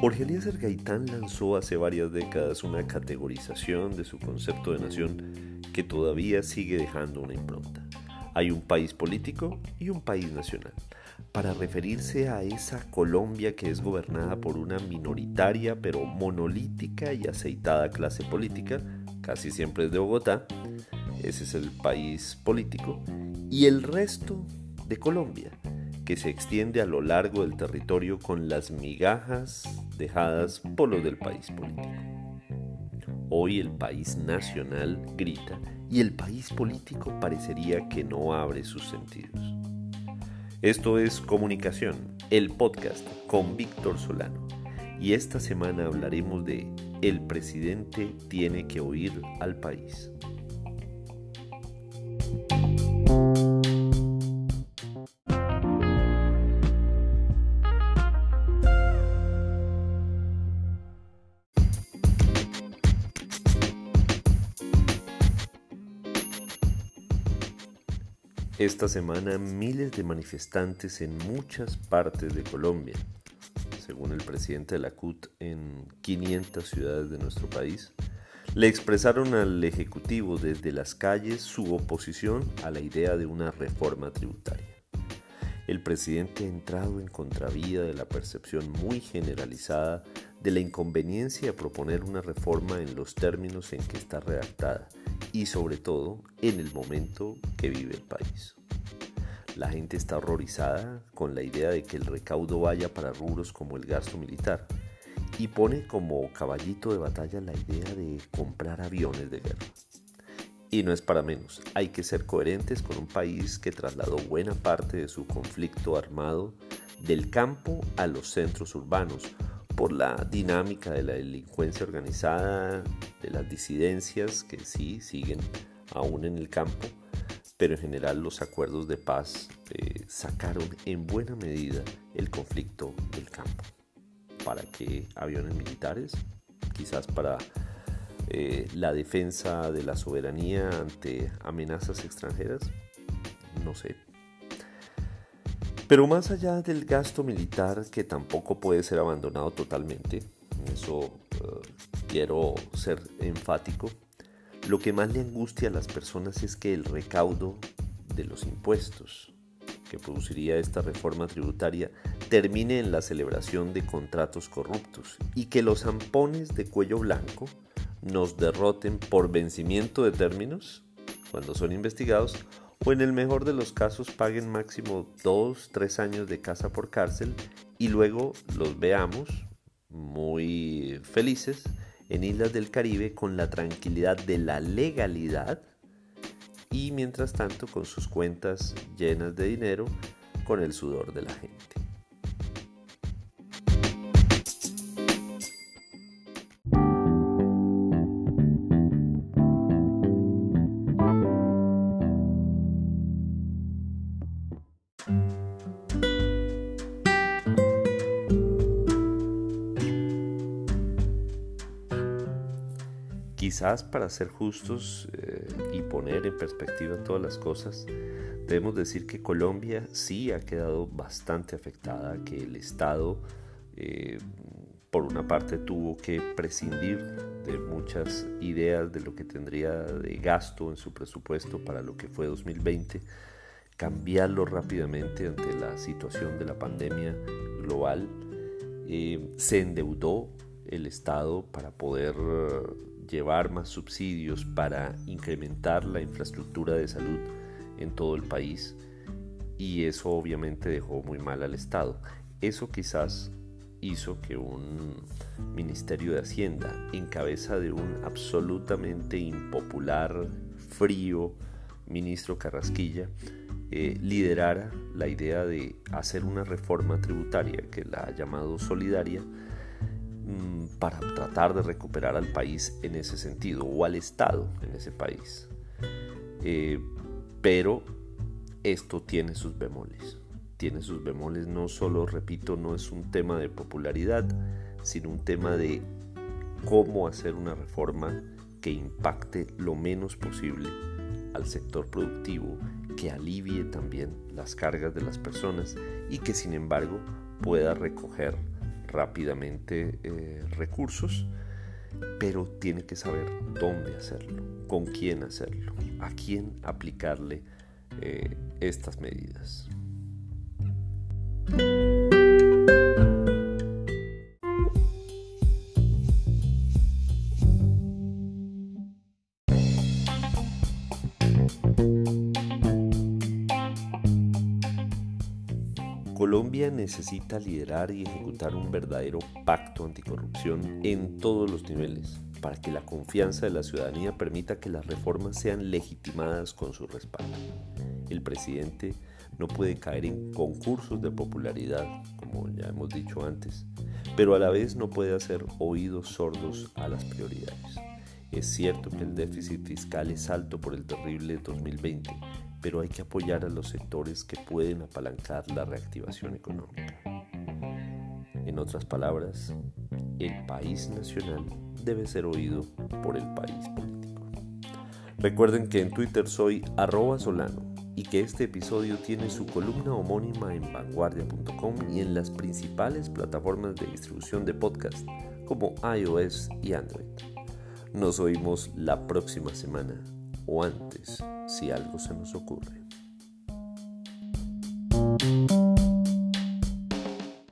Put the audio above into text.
Jorge Eliezer Gaitán lanzó hace varias décadas una categorización de su concepto de nación que todavía sigue dejando una impronta. Hay un país político y un país nacional, para referirse a esa Colombia que es gobernada por una minoritaria pero monolítica y aceitada clase política, casi siempre es de Bogotá, ese es el país político, y el resto de Colombia, que se extiende a lo largo del territorio con las migajas dejadas por los del país político. Hoy el país nacional grita y el país político parecería que no abre sus sentidos. Esto es Comunicación, el podcast con Víctor Solano. Y esta semana hablaremos de El presidente tiene que oír al país. Esta semana miles de manifestantes en muchas partes de Colombia, según el presidente de la CUT en 500 ciudades de nuestro país, le expresaron al Ejecutivo desde las calles su oposición a la idea de una reforma tributaria. El presidente ha entrado en contravía de la percepción muy generalizada de la inconveniencia de proponer una reforma en los términos en que está redactada y sobre todo en el momento que vive el país. La gente está horrorizada con la idea de que el recaudo vaya para rubros como el gasto militar y pone como caballito de batalla la idea de comprar aviones de guerra. Y no es para menos, hay que ser coherentes con un país que trasladó buena parte de su conflicto armado del campo a los centros urbanos por la dinámica de la delincuencia organizada, de las disidencias que sí siguen aún en el campo, pero en general los acuerdos de paz eh, sacaron en buena medida el conflicto del campo. ¿Para qué aviones militares? Quizás para eh, la defensa de la soberanía ante amenazas extranjeras. No sé, pero más allá del gasto militar, que tampoco puede ser abandonado totalmente, eso eh, quiero ser enfático, lo que más le angustia a las personas es que el recaudo de los impuestos que produciría esta reforma tributaria termine en la celebración de contratos corruptos y que los zampones de cuello blanco nos derroten por vencimiento de términos cuando son investigados o en el mejor de los casos paguen máximo 2, 3 años de casa por cárcel y luego los veamos muy felices en islas del Caribe con la tranquilidad de la legalidad y mientras tanto con sus cuentas llenas de dinero con el sudor de la gente. Quizás para ser justos eh, y poner en perspectiva todas las cosas, debemos decir que Colombia sí ha quedado bastante afectada, que el Estado eh, por una parte tuvo que prescindir de muchas ideas de lo que tendría de gasto en su presupuesto para lo que fue 2020, cambiarlo rápidamente ante la situación de la pandemia global, eh, se endeudó el Estado para poder llevar más subsidios para incrementar la infraestructura de salud en todo el país y eso obviamente dejó muy mal al Estado. Eso quizás hizo que un Ministerio de Hacienda en cabeza de un absolutamente impopular, frío ministro Carrasquilla eh, liderara la idea de hacer una reforma tributaria que la ha llamado solidaria para tratar de recuperar al país en ese sentido o al Estado en ese país. Eh, pero esto tiene sus bemoles. Tiene sus bemoles no solo, repito, no es un tema de popularidad, sino un tema de cómo hacer una reforma que impacte lo menos posible al sector productivo que alivie también las cargas de las personas y que sin embargo pueda recoger rápidamente eh, recursos, pero tiene que saber dónde hacerlo, con quién hacerlo, a quién aplicarle eh, estas medidas. Colombia necesita liderar y ejecutar un verdadero pacto anticorrupción en todos los niveles para que la confianza de la ciudadanía permita que las reformas sean legitimadas con su respaldo. El presidente no puede caer en concursos de popularidad, como ya hemos dicho antes, pero a la vez no puede hacer oídos sordos a las prioridades. Es cierto que el déficit fiscal es alto por el terrible 2020, pero hay que apoyar a los sectores que pueden apalancar la reactivación económica. En otras palabras, el país nacional debe ser oído por el país político. Recuerden que en Twitter soy arroba solano y que este episodio tiene su columna homónima en vanguardia.com y en las principales plataformas de distribución de podcast como iOS y Android. Nos oímos la próxima semana o antes si algo se nos ocurre.